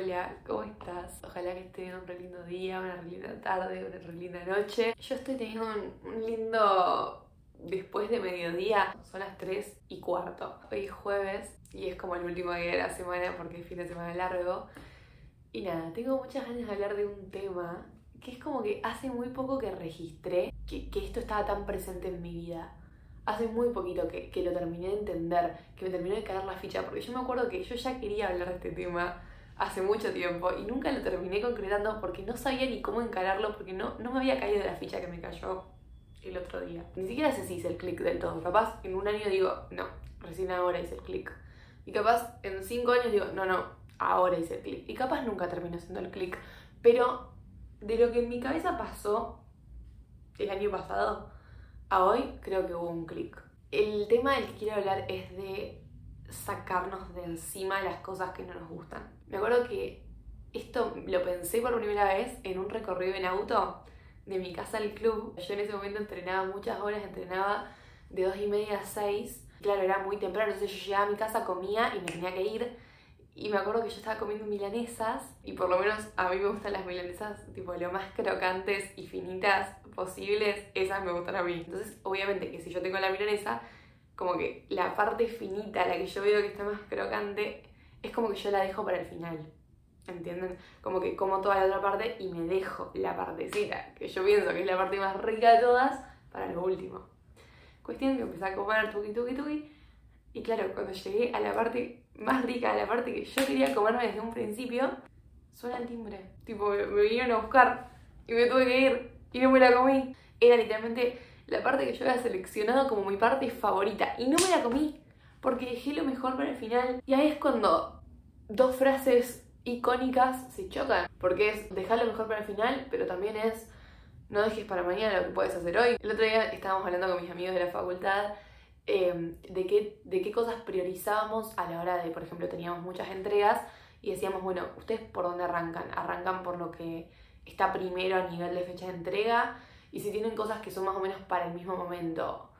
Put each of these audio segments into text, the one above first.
Hola, ¿cómo estás? Ojalá que estés un re lindo día, una re linda tarde, una re linda noche. Yo estoy teniendo un, lindo después de mediodía, son las 3 y cuarto. Hoy es jueves y es como el último día de la semana porque es fin de semana largo. Y nada, tengo muchas ganas de hablar de un tema que es como que hace muy poco que registré que, que esto estaba tan presente en mi vida hace muy poquito que, que, lo terminé de entender, que me terminó de caer la ficha, porque yo me acuerdo que yo ya quería hablar de este tema hace mucho tiempo y nunca lo terminé concretando porque no sabía ni cómo encararlo, porque no, no me había caído la ficha que me cayó el otro día. Ni siquiera sé si hice el clic del todo. Capaz en un año digo, no, recién ahora hice el clic. Y capaz en cinco años digo, no, no, ahora hice el clic. Y capaz nunca terminó haciendo el clic. Pero de lo que en mi cabeza pasó el año pasado, a hoy creo que hubo un clic. El tema del que quiero hablar es de sacarnos de encima las cosas que no nos gustan. Me acuerdo que esto lo pensé por primera vez en un recorrido en auto de mi casa al club. Yo en ese momento entrenaba muchas horas, entrenaba de dos y media a 6. Claro, era muy temprano, entonces yo llegaba a mi casa, comía y me tenía que ir. Y me acuerdo que yo estaba comiendo milanesas y por lo menos a mí me gustan las milanesas tipo lo más crocantes y finitas posibles, esas me gustan a mí. Entonces, obviamente que si yo tengo la milanesa, como que la parte finita, la que yo veo que está más crocante, es como que yo la dejo para el final. ¿Entienden? Como que como toda la otra parte y me dejo la partecita, que yo pienso que es la parte más rica de todas, para lo último. Cuestión que empecé a comer tuki tuki tuki. Y claro, cuando llegué a la parte más rica, a la parte que yo quería comerme desde un principio, suena el timbre. Tipo, me, me vinieron a buscar y me tuve que ir y no me la comí. Era literalmente la parte que yo había seleccionado como mi parte favorita y no me la comí porque dejé lo mejor para el final. Y ahí es cuando dos frases icónicas se chocan, porque es dejar lo mejor para el final, pero también es no dejes para mañana lo que puedes hacer hoy. El otro día estábamos hablando con mis amigos de la facultad em, de, qué, de qué cosas priorizábamos a la hora de, por ejemplo, teníamos muchas entregas y decíamos, bueno, ¿ustedes por dónde arrancan? ¿Arrancan por lo que está primero a nivel de fecha de entrega? Y si tienen cosas que son más o menos para el mismo momento,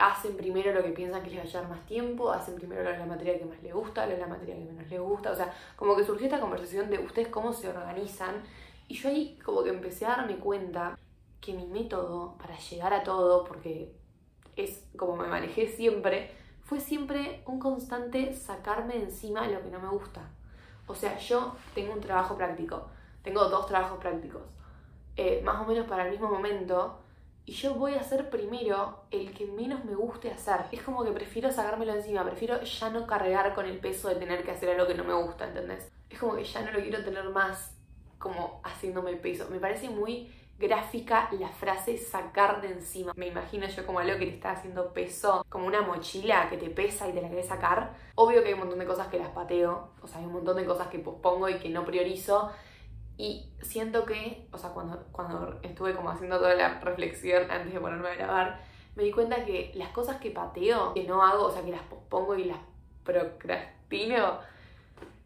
hacen primero lo que piensan que les va a llevar más tiempo, hacen primero la materia que más les gusta, la materia que menos les gusta. O sea, como que surgió esta conversación de ustedes cómo se organizan. Y yo ahí como que empecé a darme cuenta que mi método para llegar a todo, porque es como me manejé siempre, fue siempre un constante sacarme de encima lo que no me gusta. O sea, yo tengo un trabajo práctico, tengo dos trabajos prácticos eh, más o menos para el mismo momento, y yo voy a hacer primero el que menos me guste hacer. Es como que prefiero sacármelo encima, prefiero ya no cargar con el peso de tener que hacer algo que no me gusta, ¿entendés? Es como que ya no lo quiero tener más como haciéndome peso. Me parece muy gráfica la frase sacar de encima. Me imagino yo como algo que te está haciendo peso, como una mochila que te pesa y te la querés sacar. Obvio que hay un montón de cosas que las pateo, o sea, hay un montón de cosas que pospongo y que no priorizo y siento que, o sea, cuando, cuando estuve como haciendo toda la reflexión antes de ponerme a grabar, me di cuenta que las cosas que pateo, que no hago, o sea, que las pospongo y las procrastino,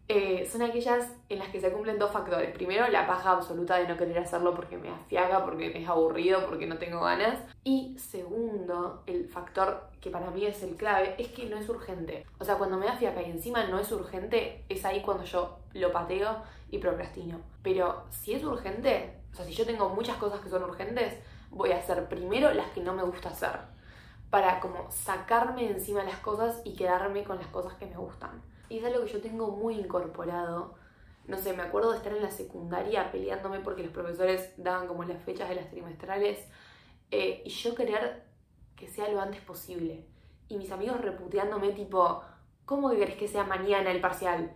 eh, son aquellas en las que se cumplen dos factores. Primero, la paja absoluta de no querer hacerlo porque me afiaga, porque es aburrido, porque no tengo ganas. Y segundo, el factor que para mí es el clave, es que no es urgente. O sea, cuando me da fiaca y encima no es urgente, es ahí cuando yo lo pateo y procrastino. Pero si es urgente, o sea, si yo tengo muchas cosas que son urgentes, voy a hacer primero las que no me gusta hacer. Para como sacarme encima las cosas y quedarme con las cosas que me gustan. Y es algo que yo tengo muy incorporado. No sé, me acuerdo de estar en la secundaria peleándome porque los profesores daban como las fechas de las trimestrales eh, y yo querer que sea lo antes posible. Y mis amigos reputeándome tipo, ¿cómo que querés que sea mañana el parcial?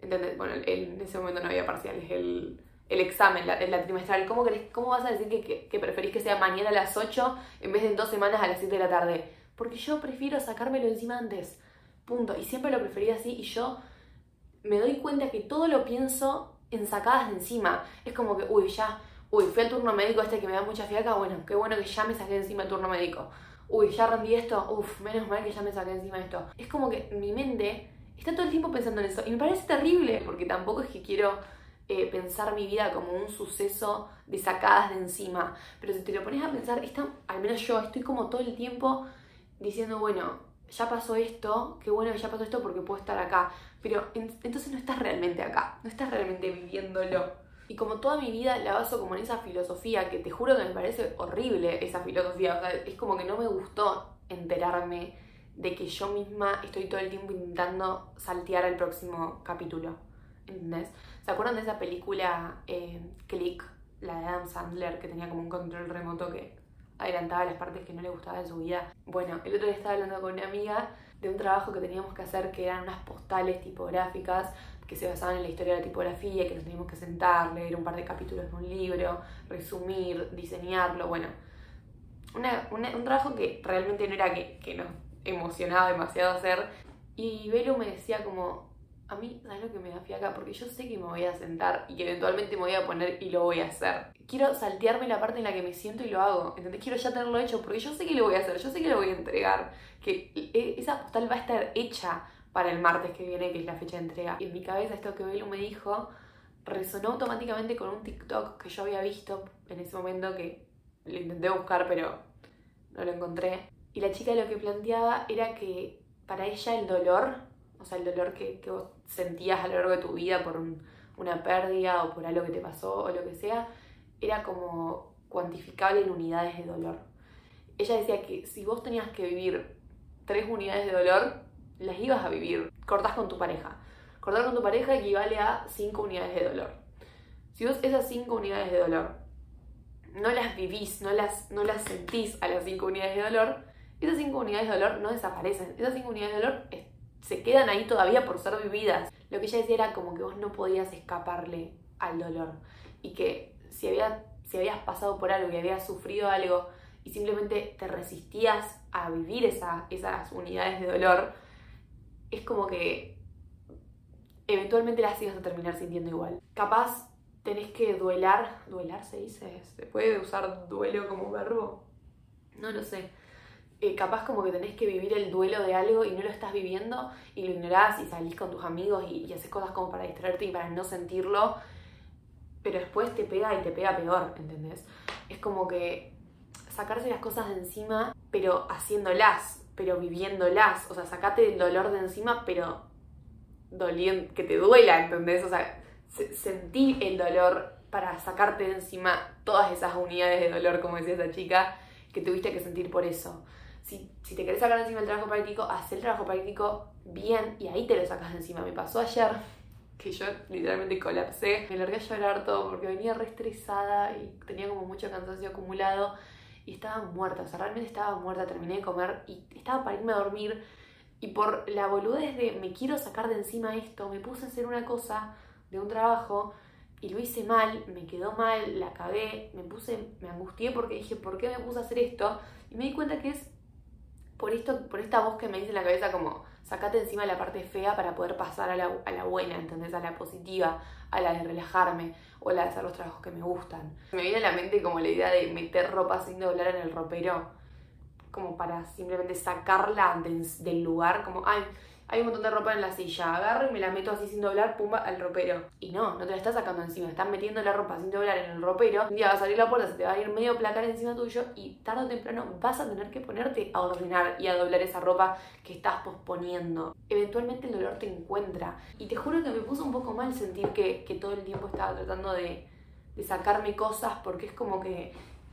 ¿Entendés? Bueno, en ese momento no había parciales, el, el examen, la, la trimestral. ¿Cómo, querés, ¿Cómo vas a decir que, que, preferís que sea mañana a las 8 en vez de en dos semanas a las 7 de la tarde? Porque yo prefiero sacármelo encima antes. Punto. Y siempre lo preferí así y yo me doy cuenta que todo lo pienso en sacadas de encima. Es como que, uy, ya, uy, fui al turno médico este que me da mucha fiaca, bueno, qué bueno que ya me saqué encima el turno médico. Uy, ya rendí esto, uff, menos mal que ya me saqué encima esto. Es como que mi mente está todo el tiempo pensando en eso. Y me parece terrible, porque tampoco es que quiero eh, pensar mi vida como un suceso de sacadas de encima. Pero si te lo pones a pensar, está, al menos yo estoy como todo el tiempo diciendo, bueno, ya pasó esto, qué bueno que ya pasó esto porque puedo estar acá. Pero entonces no estás realmente acá, no estás realmente viviéndolo. Y como toda mi vida la baso como en esa filosofía, que te juro que me parece horrible esa filosofía, es como que no me gustó enterarme de que yo misma estoy todo el tiempo intentando saltear al próximo capítulo. ¿Entendés? ¿Se acuerdan de esa película eh, Click, la de Adam Sandler, que tenía como un control remoto que adelantaba las partes que no le gustaban de su vida? Bueno, el otro día estaba hablando con una amiga de un trabajo que teníamos que hacer que eran unas postales tipográficas que se basaban en la historia de la tipografía, que nos teníamos que sentar, leer un par de capítulos de un libro, resumir, diseñarlo, bueno. un trabajo que realmente no era que, que nos emocionaba demasiado hacer. Y Belu me decía como, a mí, ¿sabes lo que me da fiaca? Porque yo sé que me voy a sentar y que eventualmente me voy a poner y lo voy a hacer. Quiero saltearme la parte en la que me siento y lo hago. ¿Entendés? Quiero ya tenerlo hecho porque yo sé que lo voy a hacer, yo sé que lo voy a entregar. Que e, esa postal va a estar hecha para el martes que viene, que es la fecha de entrega. Y en mi cabeza esto que Belu me dijo resonó automáticamente con un TikTok que yo había visto en ese momento que lo intenté buscar pero no lo encontré. Y la chica lo que planteaba era que para ella el dolor, o sea, el dolor que, que vos sentías a lo largo de tu vida por una pérdida o por algo que te pasó o lo que sea, era como cuantificable en unidades de dolor. Ella decía que si vos tenías que vivir tres unidades de dolor, las ibas a vivir. Cortás con tu pareja. Cortar con tu pareja equivale a 5 unidades de dolor. Si vos esas 5 unidades de dolor no las vivís, no las, no las sentís a las 5 unidades de dolor, esas 5 unidades de dolor no desaparecen. Esas 5 unidades de dolor se quedan ahí todavía por ser vividas. Lo que ella decía era como que vos no podías escaparle al dolor. Y que si, había, si habías pasado por algo y habías sufrido algo y simplemente te resistías a vivir esa, esas unidades de dolor, es como que eventualmente las ibas a terminar sintiendo igual. Capaz tenés que duelar, duelar se dice, ¿se puede usar duelo como verbo? No lo sé. Eh, capaz como que tenés que vivir el duelo de algo y no lo estás viviendo y lo ignorás y salís con tus amigos y, haces cosas como para distraerte y para no sentirlo, pero después te pega y te pega peor, ¿entendés? Es como que sacarse las cosas de encima, pero haciéndolas, pero viviéndolas. O sea, sacate el dolor de encima, pero doliendo, que te duela, ¿entendés? O sea, sentí el dolor para sacarte de encima todas esas unidades de dolor, como decía esa chica, que tuviste que sentir por eso. Si, si te querés sacar encima el trabajo práctico, haz el trabajo práctico bien y ahí te lo sacas encima. Me pasó ayer que yo literalmente colapsé, me largué a llorar todo porque venía re estresada y tenía como mucho cansancio acumulado y estaba muerta, o sea, realmente estaba muerta, terminé de comer y estaba para irme a dormir y por la boludez de me quiero sacar de encima esto, me puse a hacer una cosa de un trabajo y lo hice mal, me quedó mal, la cagué, me puse, me angustié porque dije, ¿por qué me puse a hacer esto? Y me di cuenta que es por esto, por esta voz que me dice en la cabeza como, sacate encima la parte fea para poder pasar a la, buena, ¿entendés? A la positiva, a la de relajarme o la de hacer los trabajos que me gustan. Me viene a la mente como la idea de meter ropa sin doblar en el ropero, como para simplemente sacarla del lugar, como, ay, hay un montón de ropa en la silla, agarro y me la meto así sin doblar, pumba, al ropero. Y no, no te la estás sacando encima, estás metiendo la ropa sin doblar en el ropero, un día vas a salir la puerta, se te va a ir medio placar encima tuyo y tarde o temprano vas a tener que ponerte a ordenar y a doblar esa ropa que estás posponiendo. Eventualmente el dolor te encuentra. Y te juro que me puso un poco mal sentir que, que todo el tiempo estaba tratando de, de sacarme cosas porque es como que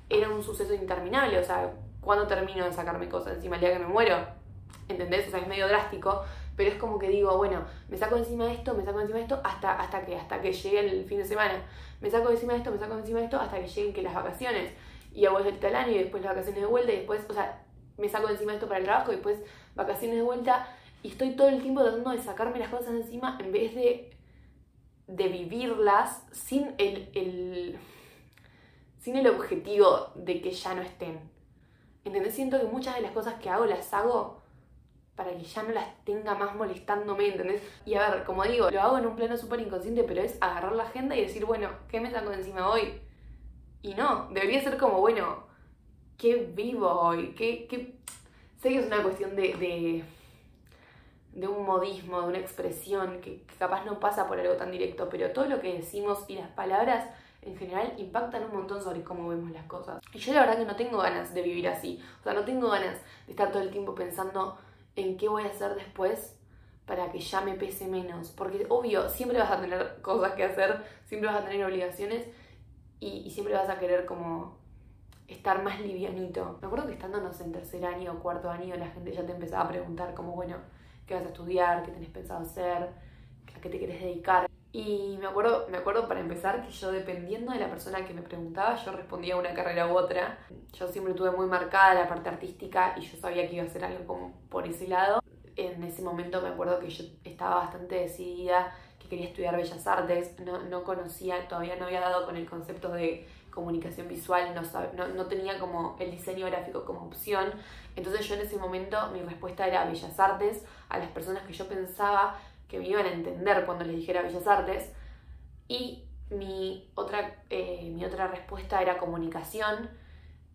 era un suceso interminable, o sea, ¿cuándo termino de sacarme cosas? Encima el día que me muero. ¿Entendés? O sea, es medio drástico, pero es como que digo, bueno, me saco encima de esto, me saco encima de esto, hasta, hasta que, hasta que llegue el fin de semana. Me saco encima de esto, me saco encima de esto, hasta que lleguen que las vacaciones. Y a vuelta el año y después las vacaciones de vuelta y después, o sea, me saco encima de esto para el trabajo y después vacaciones de vuelta. Y estoy todo el tiempo tratando de sacarme las cosas encima en vez de, de vivirlas sin el, el, sin el objetivo de que ya no estén. ¿Entendés? Siento que muchas de las cosas que hago las hago para que ya no las tenga más molestándome, ¿entendés? Y a ver, como digo, lo hago en un plano súper inconsciente, pero es agarrar la agenda y decir, bueno, ¿qué me saco de encima hoy? Y no, debería ser como, bueno, ¿qué vivo hoy? ¿Qué, qué... Sé que es una cuestión de, de, un modismo, de una expresión que, que capaz no pasa por algo tan directo, pero todo lo que decimos y las palabras en general impactan un montón sobre cómo vemos las cosas. Y yo la verdad que no tengo ganas de vivir así. O sea, no tengo ganas de estar todo el tiempo pensando en qué voy a hacer después para que ya me pese menos. Porque obvio, siempre vas a tener cosas que hacer, siempre vas a tener obligaciones y, siempre vas a querer como estar más livianito. Me acuerdo que estándonos en tercer año o cuarto año la gente ya te empezaba a preguntar como, bueno, ¿qué vas a estudiar? ¿Qué tenés pensado hacer? ¿A qué te querés dedicar? Y me acuerdo, me acuerdo para empezar que yo dependiendo de la persona que me preguntaba, yo respondía una carrera u otra. Yo siempre tuve muy marcada la parte artística y yo sabía que iba a hacer algo como por ese lado. En ese momento me acuerdo que yo estaba bastante decidida que quería estudiar Bellas Artes. No, no conocía, todavía no había dado con el concepto de comunicación visual, no, no, no tenía como el diseño gráfico como opción. Entonces yo en ese momento mi respuesta era Bellas Artes a las personas que yo pensaba que me iban a entender cuando les dijera Bellas Artes. Y mi otra, eh, mi otra respuesta era comunicación,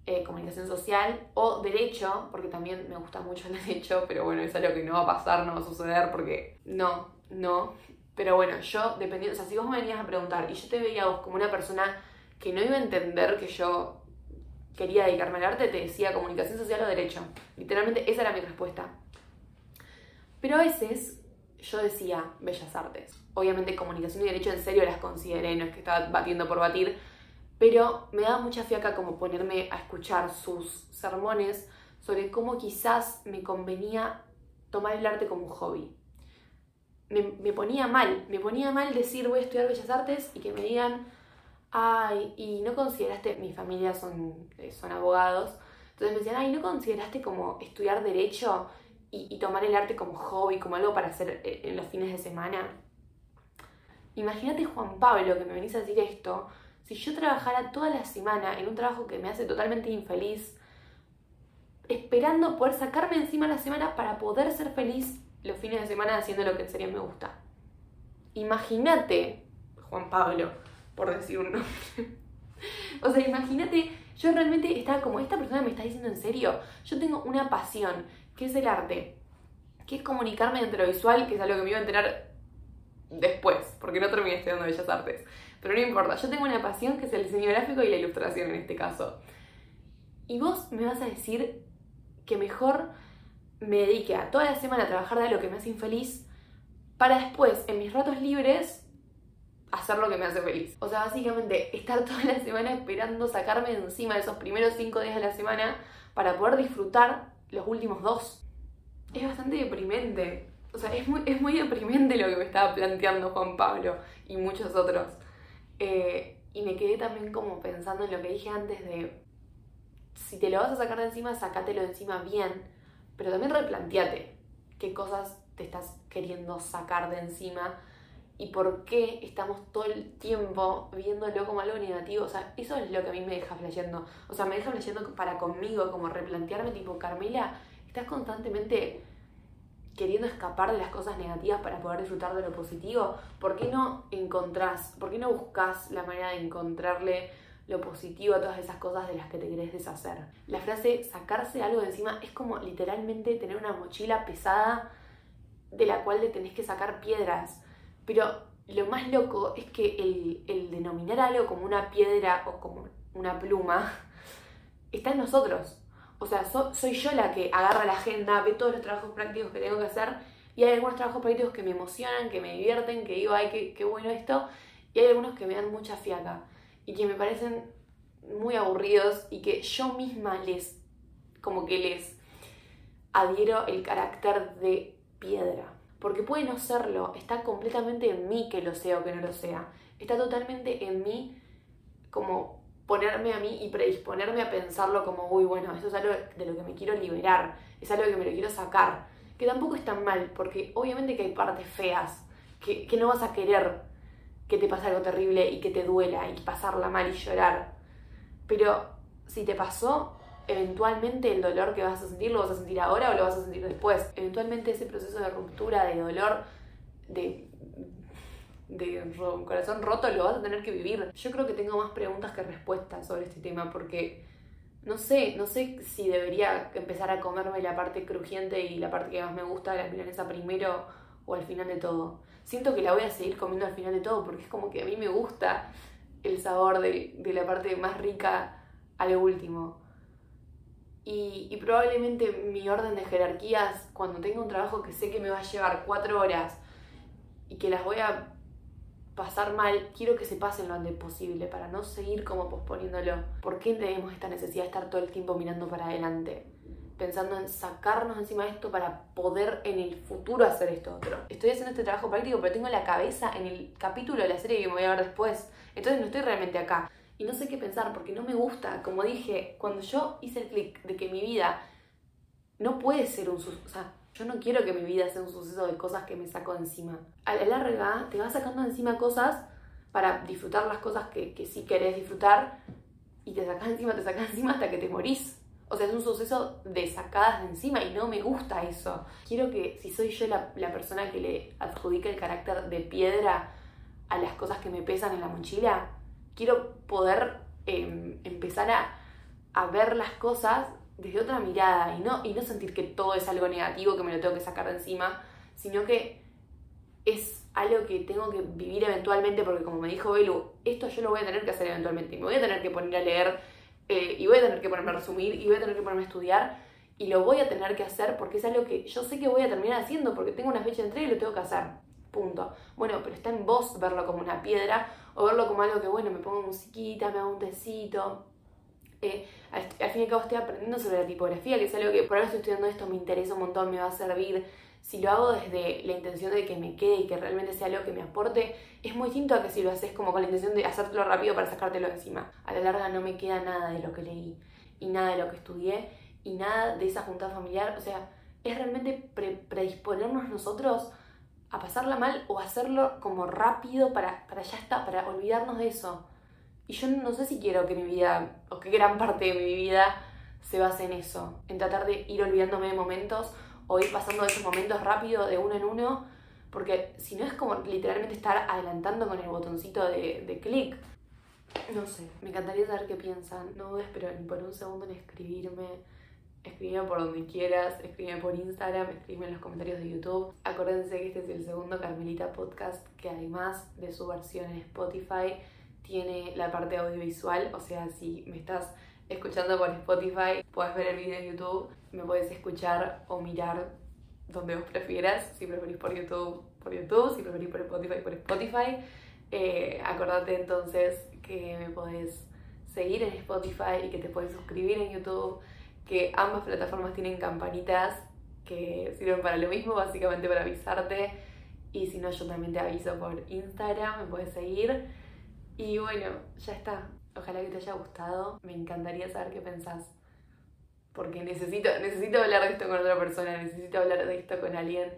eh, comunicación social o derecho, porque también me gusta mucho el derecho, pero bueno, es algo que no va a pasar, no va a suceder porque no, no. Pero bueno, yo dependiendo, o sea, si vos me venías a preguntar y yo te veía a vos como una persona que no iba a entender que yo quería dedicarme al arte, te decía comunicación social o derecho. Literalmente esa era mi respuesta. Pero a veces yo decía bellas artes. Obviamente comunicación y derecho en serio las consideré, no es que estaba batiendo por batir, pero me daba mucha fiaca como ponerme a escuchar sus sermones sobre cómo quizás me convenía tomar el arte como un hobby. Me, me, ponía mal, me ponía mal decir voy a estudiar bellas artes y que me digan, ay, y no consideraste, mi familia son, eh, son abogados, entonces me decían, ay, ¿no consideraste como estudiar derecho y, tomar el arte como hobby, como algo para hacer eh, en los fines de semana. Imagínate Juan Pablo que me venís a decir esto, si yo trabajara toda la semana en un trabajo que me hace totalmente infeliz, esperando poder sacarme encima la semana para poder ser feliz los fines de semana haciendo lo que en serio me gusta. Imagínate, Juan Pablo, por decir un nombre. o sea, imagínate, yo realmente estaba como, esta persona me está diciendo en serio, yo tengo una pasión ¿Qué es el arte? ¿Qué es comunicarme entre lo visual? Que es algo que me iba a enterar después, porque no terminé estudiando Bellas Artes. Pero no importa, yo tengo una pasión que es el diseño gráfico y la ilustración en este caso. Y vos me vas a decir que mejor me dedique a toda la semana a trabajar de lo que me hace infeliz para después, en mis ratos libres, hacer lo que me hace feliz. O sea, básicamente estar toda la semana esperando sacarme de encima de esos primeros cinco días de la semana para poder disfrutar los últimos dos. Es bastante deprimente. O sea, es muy, es muy deprimente lo que me estaba planteando Juan Pablo y muchos otros. Eh, y me quedé también como pensando en lo que dije antes de, si te lo vas a sacar de encima, sacátelo de encima bien, pero también replanteate qué cosas te estás queriendo sacar de encima y por qué estamos todo el tiempo viéndolo como algo negativo. O sea, eso es lo que a mí me deja flasheando. O sea, me deja flasheando para conmigo, como replantearme, tipo, Carmela, estás constantemente queriendo escapar de las cosas negativas para poder disfrutar de lo positivo. ¿Por qué no encontrás, por qué no buscas la manera de encontrarle lo positivo a todas esas cosas de las que te querés deshacer? La frase sacarse algo de encima es como literalmente tener una mochila pesada de la cual le tenés que sacar piedras pero lo más loco es que el, denominar algo como una piedra o como una pluma está en nosotros. O sea, soy yo la que agarra la agenda, ve todos los trabajos prácticos que tengo que hacer y hay algunos trabajos prácticos que me emocionan, que me divierten, que digo, ay, qué, qué bueno esto, y hay algunos que me dan mucha fiaca y que me parecen muy aburridos y que yo misma les, como que les adhiero el carácter de piedra porque puede no serlo, está completamente en mí que lo sea o que no lo sea. Está totalmente en mí como ponerme a mí y predisponerme a pensarlo como, uy, bueno, eso es algo de lo que me quiero liberar, es algo que me lo quiero sacar. Que tampoco es tan mal, porque obviamente que hay partes feas, que, que no vas a querer que te pase algo terrible y que te duela y pasarla mal y llorar. Pero si te pasó, eventualmente el dolor que vas a sentir lo vas a sentir ahora o lo vas a sentir después. Eventualmente ese proceso de ruptura, de dolor, de, de corazón roto lo vas a tener que vivir. Yo creo que tengo más preguntas que respuestas sobre este tema porque no sé, no sé si debería empezar a comerme la parte crujiente y la parte que más me gusta de la milanesa primero o al final de todo. Siento que la voy a seguir comiendo al final de todo porque es como que a mí me gusta el sabor de, de la parte más rica a lo último. Y, y probablemente mi orden de jerarquías, cuando tenga un trabajo que sé que me va a llevar cuatro horas y que las voy a pasar mal, quiero que se pasen lo antes posible para no seguir como posponiéndolo. ¿Por qué tenemos esta necesidad de estar todo el tiempo mirando para adelante? Pensando en sacarnos encima de esto para poder en el futuro hacer esto otro. Estoy haciendo este trabajo práctico, pero tengo la cabeza en el capítulo de la serie que me voy a ver después. Entonces no estoy realmente acá. Y no sé qué pensar porque no me gusta. Como dije, cuando yo hice el clic de que mi vida no puede ser un... O sea, yo no quiero que mi vida sea un suceso de cosas que me saco de encima. A la larga te vas sacando de encima cosas para disfrutar las cosas que, que sí querés disfrutar y te sacas encima, te sacas encima hasta que te morís. O sea, es un suceso de sacadas de encima y no me gusta eso. Quiero que si soy yo la, la persona que le adjudica el carácter de piedra a las cosas que me pesan en la mochila, quiero poder eh, empezar a, ver las cosas desde otra mirada y no, y no sentir que todo es algo negativo que me lo tengo que sacar de encima, sino que es algo que tengo que vivir eventualmente porque como me dijo Belu, esto yo lo voy a tener que hacer eventualmente me voy a tener que poner a leer eh, y voy a tener que ponerme a resumir y voy a tener que ponerme a estudiar y lo voy a tener que hacer porque es algo que yo sé que voy a terminar haciendo porque tengo una fecha de entrega y lo tengo que hacer. Punto. Bueno, pero está en vos verlo como una piedra o verlo como algo que, bueno, me pongo musiquita, me hago un tecito, eh, al, fin y al cabo estoy aprendiendo sobre la tipografía, que es algo que por ahora estoy estudiando esto, me interesa un montón, me va a servir. Si lo hago desde la intención de que me quede y que realmente sea algo que me aporte, es muy distinto a que si lo haces como con la intención de hacértelo rápido para sacártelo encima. A la larga no me queda nada de lo que leí y nada de lo que estudié y nada de esa junta familiar. O sea, es realmente predisponernos nosotros a pasarla mal o hacerlo como rápido para, para ya está, para olvidarnos de eso. Y yo no sé si quiero que mi vida, o que gran parte de mi vida se base en eso, en tratar de ir olvidándome de momentos o ir pasando esos momentos rápido de uno en uno, porque si no es como literalmente estar adelantando con el botoncito de, de clic. No sé, me encantaría saber qué piensan. No dudes, pero ni por un segundo en escribirme. Escríbeme por donde quieras, escríbeme por Instagram, escríbeme en los comentarios de YouTube. Acuérdense que este es el segundo Carmelita Podcast, que además de su versión en Spotify, tiene la parte audiovisual, o sea, si me estás escuchando por Spotify, puedes ver el video en YouTube, me puedes escuchar o mirar donde vos prefieras, si preferís por YouTube, por YouTube, si preferís por Spotify, por Spotify. Eh, entonces que me podés seguir en Spotify y que te puedes suscribir en YouTube, que ambas plataformas tienen campanitas que sirven para lo mismo, básicamente para avisarte. Y si no, yo también te aviso por Instagram, me puedes seguir. Y bueno, ya está. Ojalá que te haya gustado. Me encantaría saber qué pensás. Porque necesito, necesito hablar de esto con otra persona, necesito hablar de esto con alguien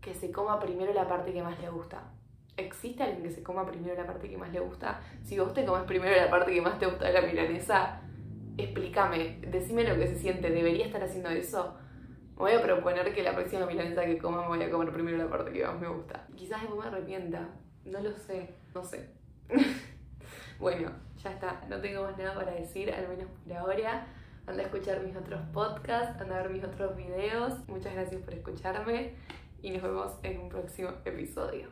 que se coma primero la parte que más le gusta. ¿Existe alguien que se coma primero la parte que más le gusta? Si vos te comes primero la parte que más te gusta de la milanesa, explícame, decime lo que se siente, ¿debería estar haciendo eso? Me voy a proponer que la próxima milanesa que coma me voy a comer primero la parte que más me gusta. Quizás después me arrepienta, no lo sé, no sé. bueno, ya está, no tengo más nada para decir, al menos por ahora. Anda a escuchar mis otros podcasts, anda a ver mis otros videos. Muchas gracias por escucharme y nos vemos en un próximo episodio.